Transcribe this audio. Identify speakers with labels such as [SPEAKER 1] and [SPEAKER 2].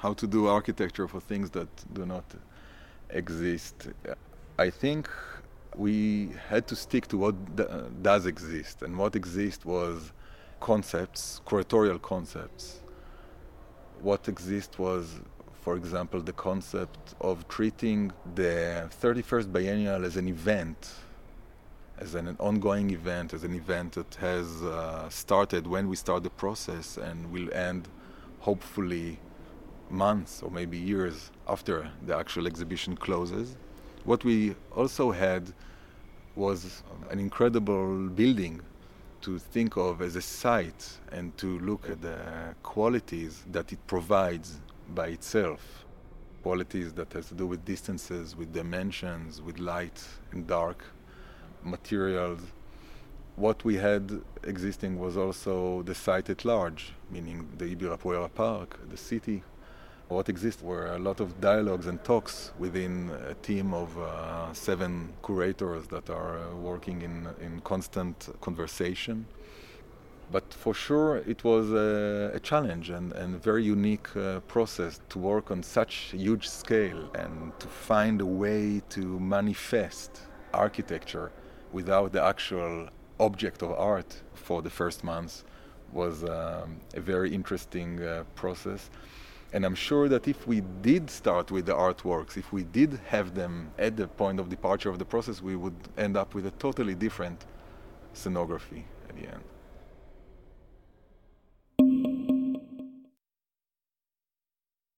[SPEAKER 1] how to do architecture for things that do not exist. I think we had to stick to what d- does exist, and what exists was concepts, curatorial concepts. What exists was, for example, the concept of treating the 31st biennial as an event, as an, ongoing event, as an event that has uh, started when we start the process and will end, hopefully, months or maybe years after the actual exhibition closes. What we also had was an incredible building to think of as a site and to look at the qualities that it provides by itself. Qualities that has to do with distances, with dimensions, with light and dark, materials. What we had existing was also the site at large, meaning the Ibirapuera Park, the city, what exists were a lot of dialogues and talks within a team of uh, seven curators that are uh, working in, in constant conversation. But for sure, it was a, a challenge and a very unique uh, process to work on such huge scale and to find a way to manifest architecture without the actual object of art for the first months was um, a very interesting uh, process. And I'm sure that if we did start with the artworks, if we did have them at the point of departure of the process, we would end up with a totally different scenography at the end.